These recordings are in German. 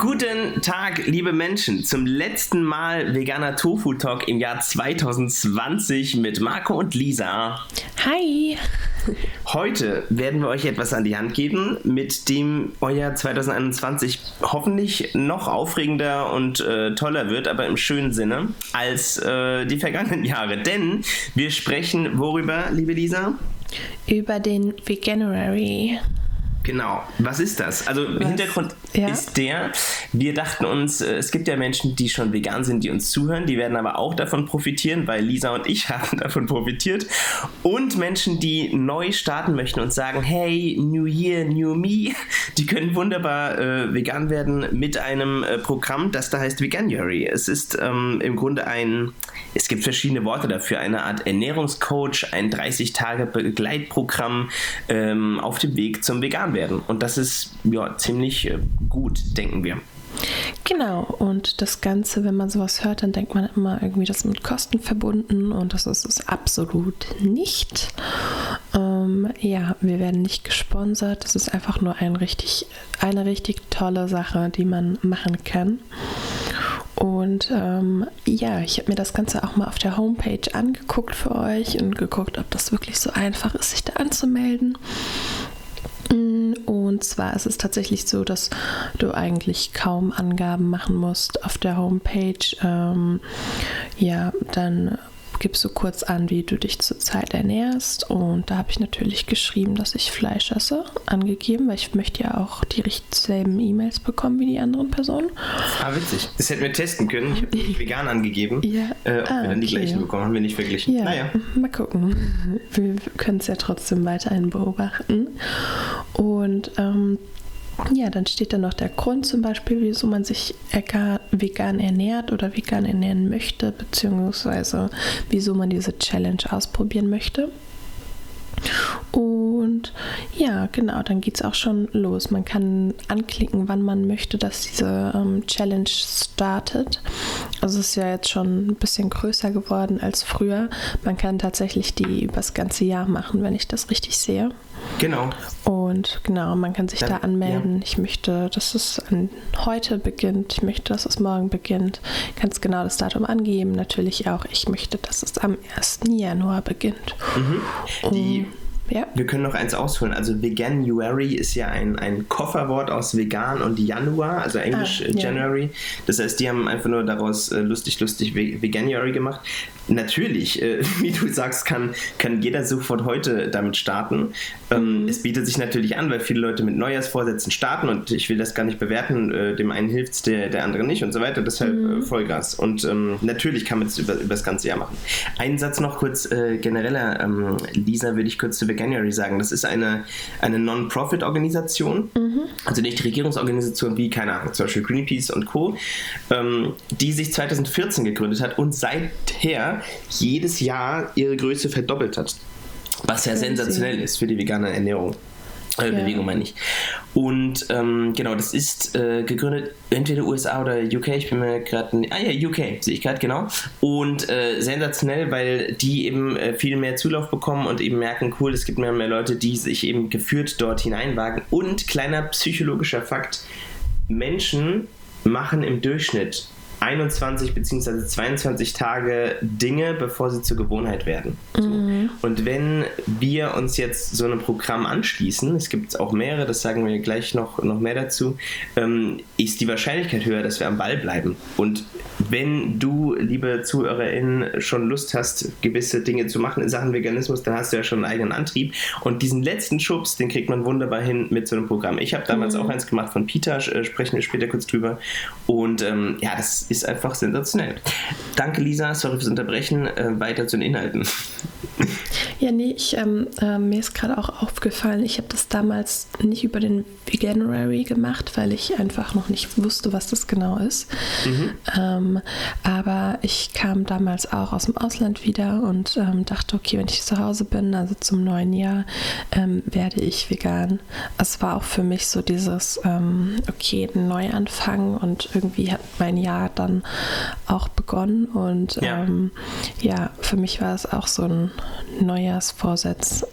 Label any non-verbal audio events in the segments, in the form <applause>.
Guten Tag, liebe Menschen, zum letzten Mal veganer Tofu Talk im Jahr 2020 mit Marco und Lisa. Hi! Heute werden wir euch etwas an die Hand geben, mit dem euer 2021 hoffentlich noch aufregender und äh, toller wird, aber im schönen Sinne, als äh, die vergangenen Jahre. Denn wir sprechen worüber, liebe Lisa? Über den Veganuary. Genau. Was ist das? Also Was? Hintergrund ja? ist der, wir dachten uns, äh, es gibt ja Menschen, die schon vegan sind, die uns zuhören, die werden aber auch davon profitieren, weil Lisa und ich <laughs> haben davon profitiert. Und Menschen, die neu starten möchten und sagen, hey, New Year, New Me, <laughs> die können wunderbar äh, vegan werden mit einem äh, Programm, das da heißt Veganuary. Es ist ähm, im Grunde ein, es gibt verschiedene Worte dafür, eine Art Ernährungscoach, ein 30-Tage-Begleitprogramm ähm, auf dem Weg zum Vegan werden. Und das ist ja ziemlich äh, gut, denken wir. Genau, und das Ganze, wenn man sowas hört, dann denkt man immer irgendwie, das ist mit Kosten verbunden und das ist es absolut nicht. Ähm, ja, wir werden nicht gesponsert, das ist einfach nur ein richtig, eine richtig tolle Sache, die man machen kann. Und ähm, ja, ich habe mir das Ganze auch mal auf der Homepage angeguckt für euch und geguckt, ob das wirklich so einfach ist, sich da anzumelden. Und zwar ist es tatsächlich so, dass du eigentlich kaum Angaben machen musst auf der Homepage. Ähm, ja, dann gibst du kurz an, wie du dich zurzeit ernährst. Und da habe ich natürlich geschrieben, dass ich Fleisch esse, angegeben, weil ich möchte ja auch die selben E-Mails bekommen wie die anderen Personen. Ah, witzig. Das hätten wir testen können. Ich habe vegan angegeben. <laughs> Ja. Äh, ob ah, wir dann die okay. gleichen bekommen, haben wir nicht verglichen. Ja, naja. mal gucken. Wir können es ja trotzdem weiterhin beobachten. Und ähm, ja, dann steht da noch der Grund zum Beispiel, wieso man sich vegan ernährt oder vegan ernähren möchte, beziehungsweise wieso man diese Challenge ausprobieren möchte. Und ja, genau, dann geht es auch schon los. Man kann anklicken, wann man möchte, dass diese ähm, Challenge startet. Also es ist ja jetzt schon ein bisschen größer geworden als früher. Man kann tatsächlich die übers ganze Jahr machen, wenn ich das richtig sehe. Genau. Und genau, man kann sich Dann, da anmelden. Ja. Ich möchte, dass es an heute beginnt. Ich möchte, dass es morgen beginnt. Kannst genau das Datum angeben. Natürlich auch, ich möchte, dass es am 1. Januar beginnt. Mhm. Die ja. Wir können noch eins ausholen. Also Veganuary ist ja ein, ein Kofferwort aus vegan und Januar, also Englisch ah, January. Ja. Das heißt, die haben einfach nur daraus äh, lustig, lustig Veganuary gemacht. Natürlich, äh, <laughs> wie du sagst, kann, kann jeder sofort heute damit starten. Ähm, mhm. Es bietet sich natürlich an, weil viele Leute mit Neujahrsvorsätzen starten und ich will das gar nicht bewerten. Äh, dem einen hilft es, der, der andere nicht und so weiter. Deshalb mhm. äh, Vollgas. Und ähm, natürlich kann man es über, über das ganze Jahr machen. Einen Satz noch kurz äh, genereller, ähm, Lisa, würde ich kurz zu Veganuary sagen. Das ist eine, eine Non-Profit-Organisation, mhm. also nicht Regierungsorganisation wie, keine Ahnung, zum Beispiel Greenpeace und Co., ähm, die sich 2014 gegründet hat und seither jedes Jahr ihre Größe verdoppelt hat. Was ja sensationell ist für die vegane Ernährung. Ja. Bewegung meine ich. Und ähm, genau, das ist äh, gegründet entweder USA oder UK, ich bin mir gerade. Ah ja, UK, sehe ich gerade, genau. Und äh, sensationell, weil die eben äh, viel mehr Zulauf bekommen und eben merken, cool, es gibt mehr und mehr Leute, die sich eben geführt dort hineinwagen. Und kleiner psychologischer Fakt: Menschen machen im Durchschnitt 21 bzw. 22 Tage Dinge, bevor sie zur Gewohnheit werden. So. Mhm. Und wenn wir uns jetzt so einem Programm anschließen, es gibt auch mehrere, das sagen wir gleich noch, noch mehr dazu, ähm, ist die Wahrscheinlichkeit höher, dass wir am Ball bleiben. Und wenn du, liebe ZuhörerInnen, schon Lust hast, gewisse Dinge zu machen in Sachen Veganismus, dann hast du ja schon einen eigenen Antrieb. Und diesen letzten Schubs, den kriegt man wunderbar hin mit so einem Programm. Ich habe damals mhm. auch eins gemacht von Peter, äh, sprechen wir später kurz drüber. Und ähm, ja, das ist einfach sensationell. Danke, Lisa. Sorry fürs Unterbrechen. Äh, weiter zu den Inhalten. <laughs> Ja, nee, ich, ähm, äh, mir ist gerade auch aufgefallen, ich habe das damals nicht über den Veganuary gemacht, weil ich einfach noch nicht wusste, was das genau ist. Mhm. Ähm, aber ich kam damals auch aus dem Ausland wieder und ähm, dachte, okay, wenn ich zu Hause bin, also zum neuen Jahr, ähm, werde ich vegan. Es war auch für mich so dieses, ähm, okay, ein Neuanfang und irgendwie hat mein Jahr dann auch begonnen und ja, ähm, ja für mich war es auch so ein Neujahrsvorsatz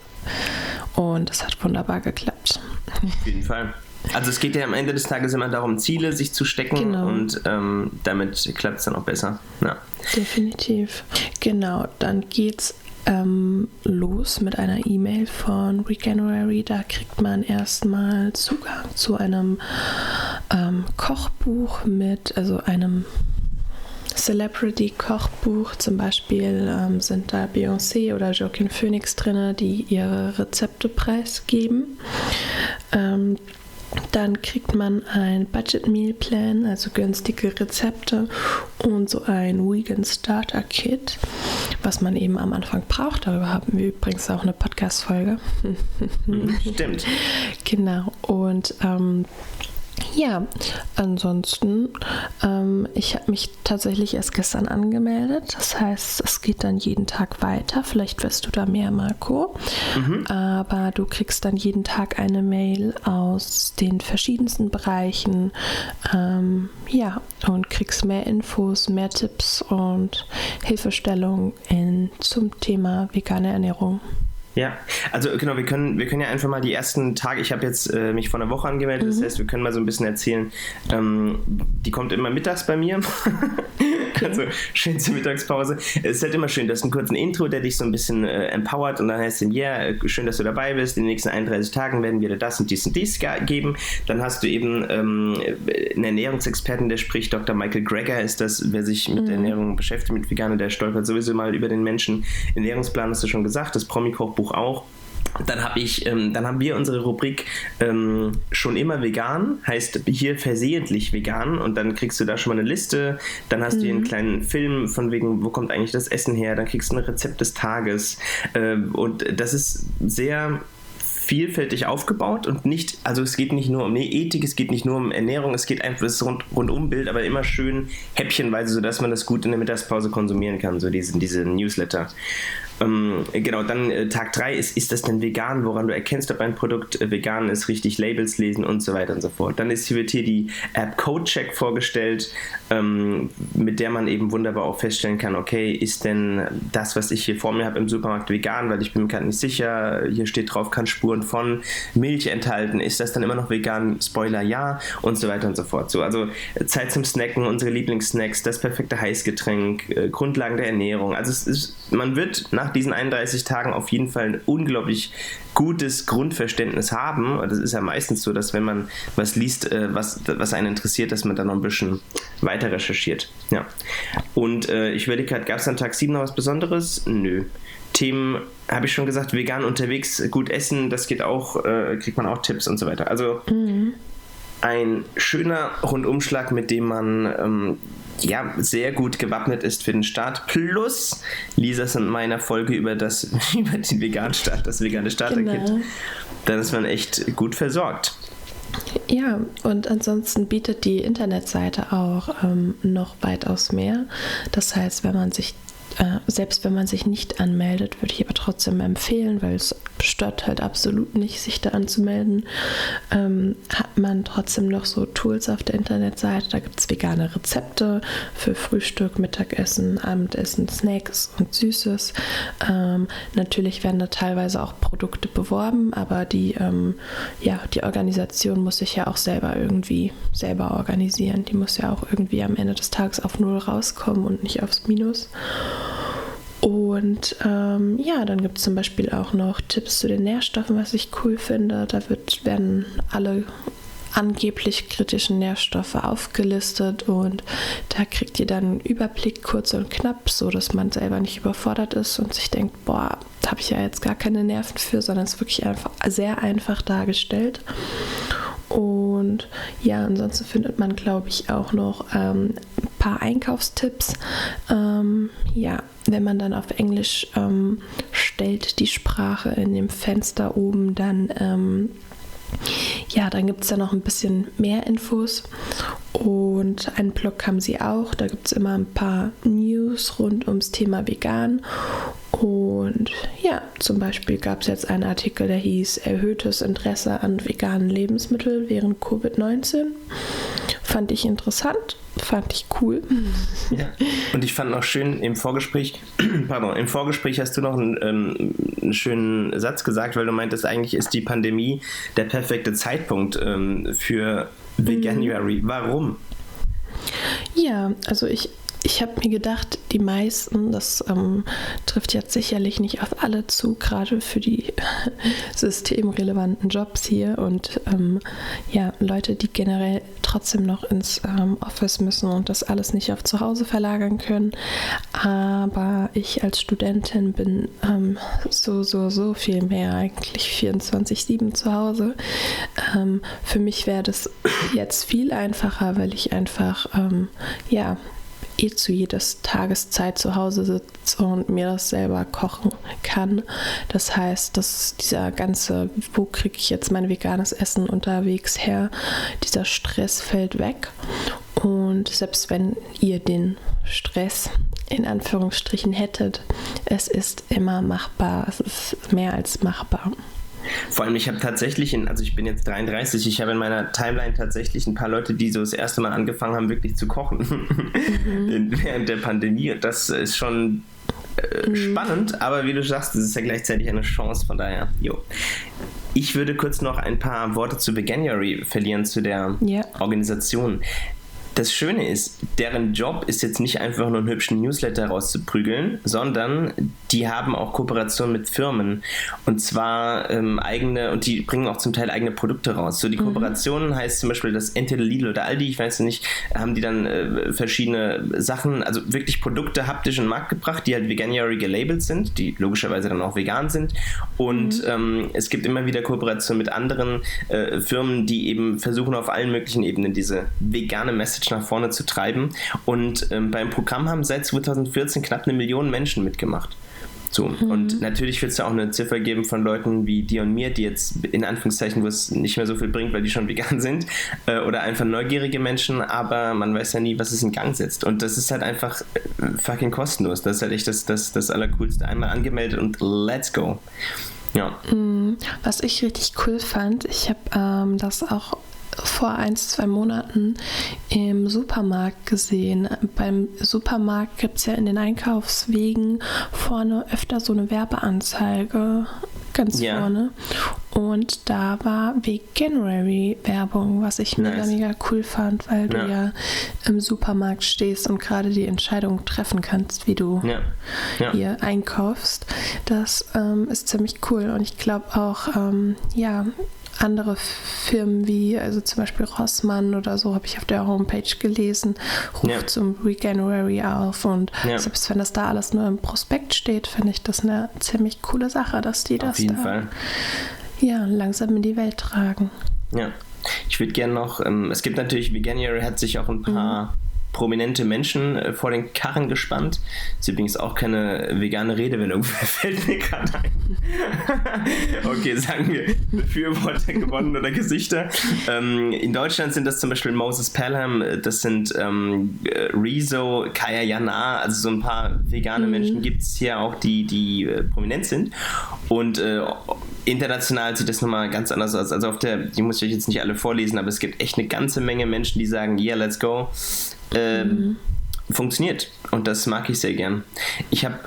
und es hat wunderbar geklappt. Auf jeden Fall. Also es geht ja am Ende des Tages immer darum, Ziele sich zu stecken genau. und ähm, damit klappt es dann auch besser. Ja. Definitiv. Genau, dann geht's ähm, los mit einer E-Mail von Regenerary. Da kriegt man erstmal Zugang zu einem ähm, Kochbuch mit, also einem Celebrity-Kochbuch. Zum Beispiel ähm, sind da Beyoncé oder Joaquin Phoenix drin, die ihre Rezepte preisgeben. Ähm, dann kriegt man ein Budget Meal Plan, also günstige Rezepte und so ein Vegan Starter Kit, was man eben am Anfang braucht. Darüber haben wir übrigens auch eine Podcast-Folge. <laughs> Stimmt. genau. Und ähm, ja, ansonsten, ähm, ich habe mich tatsächlich erst gestern angemeldet. Das heißt, es geht dann jeden Tag weiter. Vielleicht wirst du da mehr, Marco. Mhm. Aber du kriegst dann jeden Tag eine Mail aus den verschiedensten Bereichen. Ähm, ja, und kriegst mehr Infos, mehr Tipps und Hilfestellung in, zum Thema vegane Ernährung. Ja, also genau, wir können, wir können ja einfach mal die ersten Tage, ich habe jetzt äh, mich vor einer Woche angemeldet, mhm. das heißt, wir können mal so ein bisschen erzählen. Ähm, die kommt immer mittags bei mir. <laughs> <laughs> also schön zur Mittagspause. Es ist halt immer schön, du hast einen kurzen Intro, der dich so ein bisschen äh, empowert und dann heißt es, ja, yeah, schön, dass du dabei bist. In den nächsten 31 Tagen werden wir dir das und dies und dies geben. Dann hast du eben ähm, einen Ernährungsexperten, der spricht, Dr. Michael Greger ist das, wer sich mit mhm. Ernährung beschäftigt, mit Veganer, der stolpert sowieso mal über den Menschen. Ernährungsplan hast du schon gesagt, das Promi-Kochbuch Buch auch. Dann habe ich, ähm, dann haben wir unsere Rubrik ähm, schon immer vegan, heißt hier versehentlich vegan und dann kriegst du da schon mal eine Liste, dann hast mhm. du hier einen mhm. kleinen Film von wegen, wo kommt eigentlich das Essen her, dann kriegst du ein Rezept des Tages äh, und das ist sehr vielfältig aufgebaut und nicht, also es geht nicht nur um nee, Ethik, es geht nicht nur um Ernährung, es geht einfach das rund, Rundumbild, aber immer schön häppchenweise, sodass man das gut in der Mittagspause konsumieren kann, so diese, diese Newsletter. Ähm, genau, dann äh, Tag 3 ist, ist das denn vegan, woran du erkennst, ob ein Produkt äh, vegan ist, richtig Labels lesen und so weiter und so fort. Dann ist hier wird hier die App CodeCheck vorgestellt, ähm, mit der man eben wunderbar auch feststellen kann, okay, ist denn das, was ich hier vor mir habe im Supermarkt vegan, weil ich bin mir gerade nicht sicher, hier steht drauf, kann Spuren von Milch enthalten, ist das dann immer noch vegan? Spoiler ja und so weiter und so fort. So, also Zeit zum Snacken, unsere Lieblingssnacks, das perfekte Heißgetränk, äh, Grundlagen der Ernährung. Also ist, man wird nach nach diesen 31 Tagen auf jeden Fall ein unglaublich gutes Grundverständnis haben. Und das ist ja meistens so, dass wenn man was liest, äh, was, was einen interessiert, dass man dann noch ein bisschen weiter recherchiert. Ja. Und äh, ich überlege gerade, gab es an Tag 7 noch was Besonderes? Nö. Themen habe ich schon gesagt, vegan unterwegs, gut essen, das geht auch, äh, kriegt man auch Tipps und so weiter. Also mhm. ein schöner Rundumschlag, mit dem man ähm, ja, sehr gut gewappnet ist für den Start. Plus Lisas und meiner Folge über, das, <laughs> über den veganen Start, das vegane Starter-Kit. Genau. Dann ist man echt gut versorgt. Ja, und ansonsten bietet die Internetseite auch ähm, noch weitaus mehr. Das heißt, wenn man sich äh, selbst wenn man sich nicht anmeldet, würde ich aber trotzdem empfehlen, weil es stört halt absolut nicht, sich da anzumelden, ähm, hat man trotzdem noch so Tools auf der Internetseite. Da gibt es vegane Rezepte für Frühstück, Mittagessen, Abendessen, Snacks und Süßes. Ähm, natürlich werden da teilweise auch Produkte beworben, aber die, ähm, ja, die Organisation muss sich ja auch selber irgendwie selber organisieren. Die muss ja auch irgendwie am Ende des Tages auf Null rauskommen und nicht aufs Minus. Und ähm, ja, dann gibt es zum Beispiel auch noch Tipps zu den Nährstoffen, was ich cool finde. Da wird, werden alle angeblich kritischen Nährstoffe aufgelistet und da kriegt ihr dann einen Überblick kurz und knapp, so dass man selber nicht überfordert ist und sich denkt, boah, da habe ich ja jetzt gar keine Nerven für, sondern es ist wirklich einfach sehr einfach dargestellt. Und ja, ansonsten findet man, glaube ich, auch noch ähm, ein paar Einkaufstipps. Ähm, ja, wenn man dann auf Englisch ähm, stellt die Sprache in dem Fenster oben, dann ähm, ja, dann gibt es da noch ein bisschen mehr Infos. Und einen Blog haben sie auch. Da gibt es immer ein paar News rund ums Thema Vegan. Und ja, zum Beispiel gab es jetzt einen Artikel, der hieß Erhöhtes Interesse an veganen Lebensmitteln während Covid-19. Fand ich interessant, fand ich cool. Ja. Und ich fand auch schön im Vorgespräch, <clears throat> pardon, im Vorgespräch hast du noch einen, ähm, einen, schönen Satz gesagt, weil du meintest, eigentlich ist die Pandemie der perfekte Zeitpunkt ähm, für Veganuary. Mhm. Warum? Ja, also ich ich habe mir gedacht, die meisten, das ähm, trifft jetzt sicherlich nicht auf alle zu, gerade für die <laughs> systemrelevanten Jobs hier und ähm, ja, Leute, die generell trotzdem noch ins ähm, Office müssen und das alles nicht auf zu Hause verlagern können. Aber ich als Studentin bin ähm, so, so, so viel mehr eigentlich 24-7 zu Hause. Ähm, für mich wäre das jetzt viel einfacher, weil ich einfach, ähm, ja, eh zu jeder Tageszeit zu Hause sitze und mir das selber kochen kann. Das heißt, dass dieser ganze, wo kriege ich jetzt mein veganes Essen unterwegs her, dieser Stress fällt weg. Und selbst wenn ihr den Stress in Anführungsstrichen hättet, es ist immer machbar. Es ist mehr als machbar. Vor allem, ich habe tatsächlich, in, also ich bin jetzt 33, ich habe in meiner Timeline tatsächlich ein paar Leute, die so das erste Mal angefangen haben, wirklich zu kochen mhm. <laughs> während der Pandemie. Und das ist schon äh, mhm. spannend, aber wie du sagst, es ist ja gleichzeitig eine Chance, von daher, jo. Ich würde kurz noch ein paar Worte zu Veganuary verlieren, zu der yeah. Organisation. Das Schöne ist, deren Job ist jetzt nicht einfach nur einen hübschen Newsletter rauszuprügeln, sondern die haben auch Kooperationen mit Firmen und zwar ähm, eigene und die bringen auch zum Teil eigene Produkte raus. So die. Kooperationen mhm. heißt zum Beispiel, dass entweder Lidl oder Aldi, ich weiß nicht, haben die dann äh, verschiedene Sachen, also wirklich Produkte haptisch in den Markt gebracht, die halt Veganuary gelabelt sind, die logischerweise dann auch vegan sind und mhm. ähm, es gibt immer wieder Kooperationen mit anderen äh, Firmen, die eben versuchen auf allen möglichen Ebenen diese vegane Message nach vorne zu treiben. Und ähm, beim Programm haben seit 2014 knapp eine Million Menschen mitgemacht. So, mhm. und natürlich wird es ja auch eine Ziffer geben von Leuten wie dir und mir, die jetzt in Anführungszeichen, wo es nicht mehr so viel bringt, weil die schon vegan <laughs> sind, äh, oder einfach neugierige Menschen, aber man weiß ja nie, was es in Gang setzt. Und das ist halt einfach äh, fucking kostenlos. Das ist halt echt das, das, das Allercoolste. Einmal angemeldet und let's go. Ja. Mhm. Was ich richtig cool fand, ich habe ähm, das auch vor ein, zwei Monaten im Supermarkt gesehen. Beim Supermarkt gibt es ja in den Einkaufswegen vorne öfter so eine Werbeanzeige ganz ja. vorne. Und da war Veganuary-Werbung, was ich nice. mega, mega cool fand, weil ja. du ja im Supermarkt stehst und gerade die Entscheidung treffen kannst, wie du ja. hier einkaufst. Das ähm, ist ziemlich cool. Und ich glaube auch, ähm, ja, andere Firmen wie, also zum Beispiel Rossmann oder so, habe ich auf der Homepage gelesen, ruft ja. zum Reganuary auf. Und ja. selbst wenn das da alles nur im Prospekt steht, finde ich das eine ziemlich coole Sache, dass die das da Ja, langsam in die Welt tragen. Ja. Ich würde gerne noch, ähm, es gibt natürlich, Veganuary hat sich auch ein paar mhm prominente Menschen äh, vor den Karren gespannt. Ist übrigens auch keine vegane Redewendung, <laughs> fällt mir gerade ein. <laughs> okay, sagen wir Befürworter gewonnen oder Gesichter. Ähm, in Deutschland sind das zum Beispiel Moses Pelham, das sind ähm, Rezo, Kaya Jana, also so ein paar vegane mhm. Menschen gibt es hier auch, die, die äh, prominent sind. Und äh, international sieht das nochmal ganz anders aus. Also auf der, die muss ich euch jetzt nicht alle vorlesen, aber es gibt echt eine ganze Menge Menschen, die sagen, yeah, let's go ähm, mhm. funktioniert. Und das mag ich sehr gern. Ich habe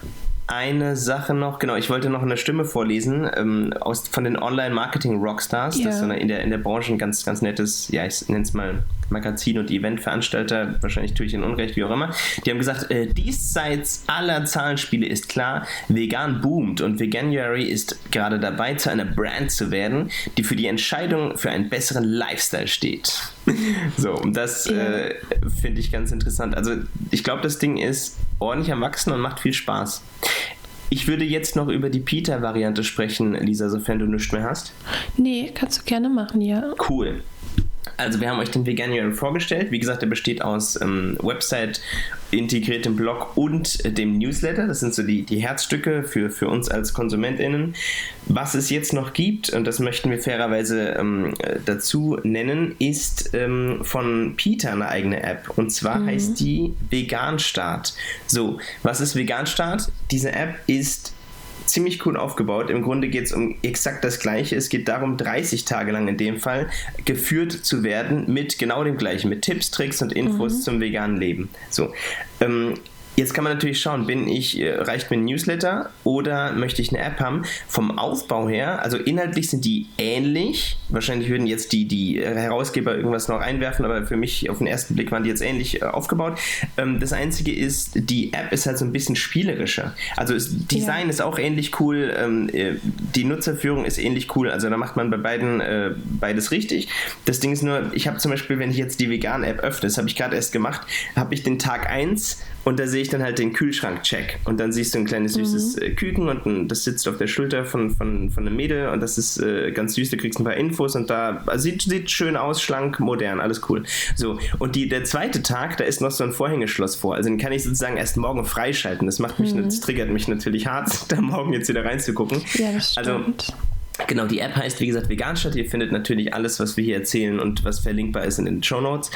eine Sache noch, genau, ich wollte noch eine Stimme vorlesen ähm, aus, von den Online-Marketing-Rockstars. Yeah. Das ist so eine, in, der, in der Branche ein ganz, ganz nettes, ja, ich nenne es mal Magazin- und Eventveranstalter, wahrscheinlich tue ich in Unrecht, wie auch immer. Die haben gesagt, äh, diesseits aller Zahlenspiele ist klar, vegan boomt und Veganuary ist gerade dabei, zu einer Brand zu werden, die für die Entscheidung für einen besseren Lifestyle steht. <laughs> so, und das äh, finde ich ganz interessant. Also ich glaube, das Ding ist ordentlich am Wachsen und macht viel Spaß. Ich würde jetzt noch über die Peter-Variante sprechen, Lisa, sofern du nichts mehr hast. Nee, kannst du gerne machen, ja. Cool. Also wir haben euch den Veganuary vorgestellt. Wie gesagt, er besteht aus ähm, Website, integriertem Blog und äh, dem Newsletter. Das sind so die, die Herzstücke für, für uns als KonsumentInnen. Was es jetzt noch gibt, und das möchten wir fairerweise ähm, dazu nennen, ist ähm, von Peter eine eigene App. Und zwar mhm. heißt die Veganstart. So, was ist Veganstart? Diese App ist ziemlich cool aufgebaut. Im Grunde geht es um exakt das Gleiche. Es geht darum, 30 Tage lang in dem Fall geführt zu werden mit genau dem Gleichen, mit Tipps, Tricks und Infos mhm. zum veganen Leben. So. Ähm, Jetzt kann man natürlich schauen, bin ich, äh, reicht mir ein Newsletter oder möchte ich eine App haben? Vom Aufbau her, also inhaltlich sind die ähnlich. Wahrscheinlich würden jetzt die, die Herausgeber irgendwas noch einwerfen, aber für mich auf den ersten Blick waren die jetzt ähnlich äh, aufgebaut. Ähm, das einzige ist, die App ist halt so ein bisschen spielerischer. Also das Design ja. ist auch ähnlich cool, ähm, äh, die Nutzerführung ist ähnlich cool. Also da macht man bei beiden äh, beides richtig. Das Ding ist nur, ich habe zum Beispiel, wenn ich jetzt die Vegan-App öffne, das habe ich gerade erst gemacht, habe ich den Tag 1 und da sehe ich dann halt den Kühlschrank-Check. Und dann siehst du ein kleines süßes mhm. Küken und ein, das sitzt auf der Schulter von, von, von einem Mädel und das ist äh, ganz süß, du kriegst ein paar Infos und da also sieht, sieht schön aus, schlank, modern, alles cool. So, und die, der zweite Tag, da ist noch so ein Vorhängeschloss vor. Also den kann ich sozusagen erst morgen freischalten. Das macht mich, mhm. das triggert mich natürlich hart, <laughs> da morgen jetzt wieder reinzugucken. Ja, das also, stimmt. Also, Genau, die App heißt wie gesagt Veganstadt. Ihr findet natürlich alles, was wir hier erzählen und was verlinkbar ist in den Show Notes.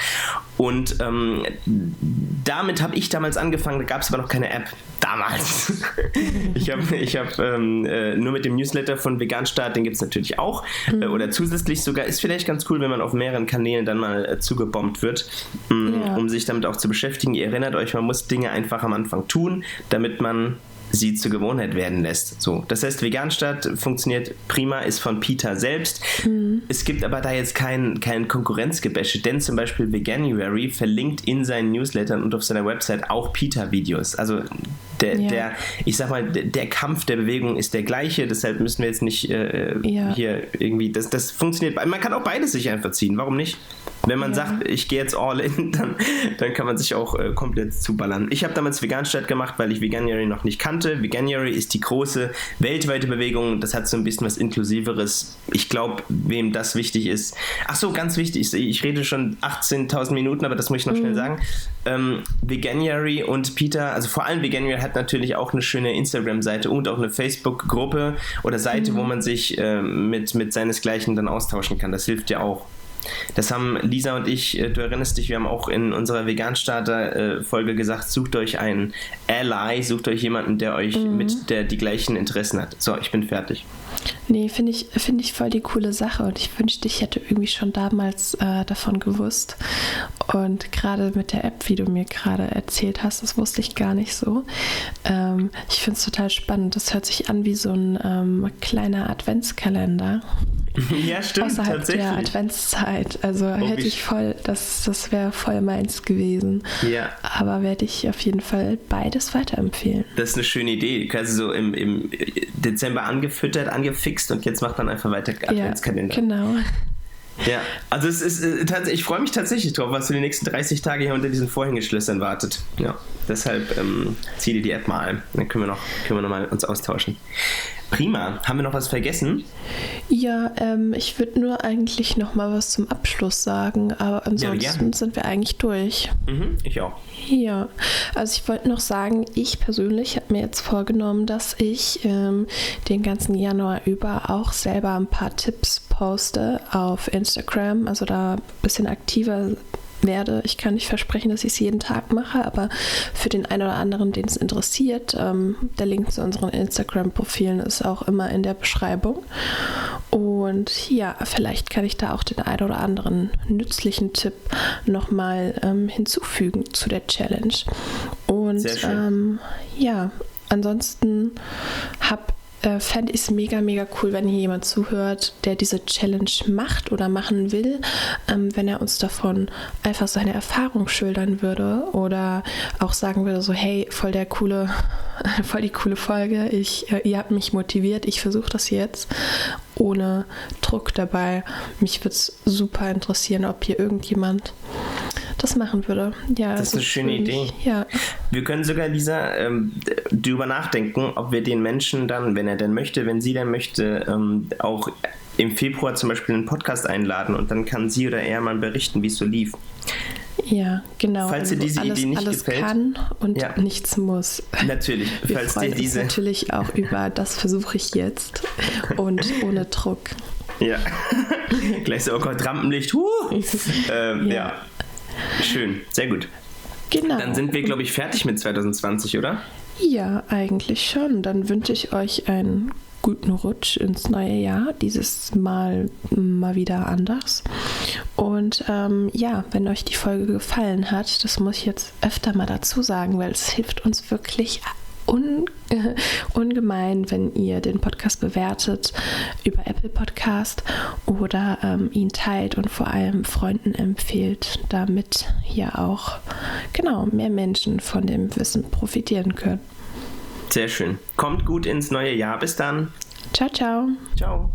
Und ähm, damit habe ich damals angefangen, da gab es aber noch keine App. Damals. <laughs> ich habe ich hab, ähm, äh, nur mit dem Newsletter von Veganstadt, den gibt es natürlich auch. Mhm. Äh, oder zusätzlich sogar. Ist vielleicht ganz cool, wenn man auf mehreren Kanälen dann mal äh, zugebombt wird, mh, mm, ja. um sich damit auch zu beschäftigen. Ihr erinnert euch, man muss Dinge einfach am Anfang tun, damit man sie zur Gewohnheit werden lässt. So, das heißt, Veganstadt funktioniert prima, ist von Peter selbst. Mhm. Es gibt aber da jetzt kein, kein Konkurrenzgebäsche, denn zum Beispiel Veganuary verlinkt in seinen Newslettern und auf seiner Website auch Peter-Videos. Also der, ja. der, ich sag mal, der Kampf der Bewegung ist der gleiche, deshalb müssen wir jetzt nicht äh, ja. hier irgendwie, das, das funktioniert, man kann auch beides sich einfach ziehen, warum nicht? Wenn man ja. sagt, ich gehe jetzt all in, <laughs> dann, dann kann man sich auch äh, komplett zuballern. Ich habe damals Veganstadt gemacht, weil ich Veganuary noch nicht kannte. Veganuary ist die große weltweite Bewegung, das hat so ein bisschen was Inklusiveres. Ich glaube, wem das wichtig ist. Ach so, ganz wichtig, ich rede schon 18.000 Minuten, aber das muss ich noch mhm. schnell sagen. Ähm, Veganuary und Peter, also vor allem Veganuary hat natürlich auch eine schöne Instagram-Seite und auch eine Facebook-Gruppe oder Seite, mhm. wo man sich äh, mit, mit seinesgleichen dann austauschen kann. Das hilft ja auch. Das haben Lisa und ich, äh, du erinnerst dich, wir haben auch in unserer Veganstarter-Folge gesagt, sucht euch einen Ally, sucht euch jemanden, der euch mhm. mit der die gleichen Interessen hat. So, ich bin fertig. Nee, finde ich, find ich voll die coole Sache und ich wünschte, ich hätte irgendwie schon damals äh, davon gewusst. Und gerade mit der App, wie du mir gerade erzählt hast, das wusste ich gar nicht so. Ähm, ich finde es total spannend. Das hört sich an wie so ein ähm, kleiner Adventskalender. <laughs> Ja, stimmt. Außerhalb tatsächlich. der Adventszeit. Also oh, hätte ich voll, das, das wäre voll meins gewesen. Ja. Aber werde ich auf jeden Fall beides weiterempfehlen. Das ist eine schöne Idee. Quasi so im, im Dezember angefüttert, angefixt und jetzt macht man einfach weiter Adventskalender. Ja, genau. Ja, also es ist äh, ich freue mich tatsächlich drauf, was für die nächsten 30 Tage hier unter diesen Vorhängeschlössern wartet. Ja, deshalb ähm, zieh dir die App mal ein. Dann können wir noch, können wir noch mal uns austauschen. Prima. Haben wir noch was vergessen? Ja, ähm, ich würde nur eigentlich noch mal was zum Abschluss sagen, aber ansonsten ja, sind wir eigentlich durch. Mhm, ich auch. Ja, also ich wollte noch sagen, ich persönlich habe mir jetzt vorgenommen, dass ich ähm, den ganzen Januar über auch selber ein paar Tipps poste auf Instagram, also da ein bisschen aktiver werde. Ich kann nicht versprechen, dass ich es jeden Tag mache, aber für den einen oder anderen, den es interessiert, ähm, der Link zu unseren Instagram-Profilen ist auch immer in der Beschreibung. Und ja, vielleicht kann ich da auch den einen oder anderen nützlichen Tipp nochmal ähm, hinzufügen zu der Challenge. Und ähm, ja, ansonsten habe äh, fände ich es mega, mega cool, wenn hier jemand zuhört, der diese Challenge macht oder machen will, ähm, wenn er uns davon einfach seine Erfahrung schildern würde oder auch sagen würde, so hey, voll der coole, <laughs> voll die coole Folge, ich, äh, ihr habt mich motiviert, ich versuche das jetzt ohne Druck dabei. Mich würde es super interessieren, ob hier irgendjemand das machen würde. Ja, das ist eine schöne Idee. Ja. Wir können sogar dieser ähm, darüber nachdenken, ob wir den Menschen dann, wenn er denn möchte, wenn sie denn möchte, ähm, auch im Februar zum Beispiel einen Podcast einladen und dann kann sie oder er mal berichten, wie es so lief. Ja, genau. Falls dir also diese alles, Idee nicht alles gefällt. kann und ja. nichts muss. Natürlich. Wir falls freuen dir diese uns natürlich auch über <laughs> das versuche ich jetzt und ohne Druck. Ja. <laughs> Gleich so, oh Gott, Rampenlicht. Huh. <laughs> ähm, ja. ja. Schön, sehr gut. Genau. Dann sind wir, glaube ich, fertig mit 2020, oder? Ja, eigentlich schon. Dann wünsche ich euch einen guten Rutsch ins neue Jahr. Dieses Mal mal wieder anders. Und ähm, ja, wenn euch die Folge gefallen hat, das muss ich jetzt öfter mal dazu sagen, weil es hilft uns wirklich un, <laughs> ungemein, wenn ihr den Podcast bewertet über Apple Podcast oder ähm, ihn teilt und vor allem Freunden empfiehlt, damit hier auch genau mehr Menschen von dem Wissen profitieren können. Sehr schön. Kommt gut ins neue Jahr. Bis dann. Ciao, ciao. Ciao.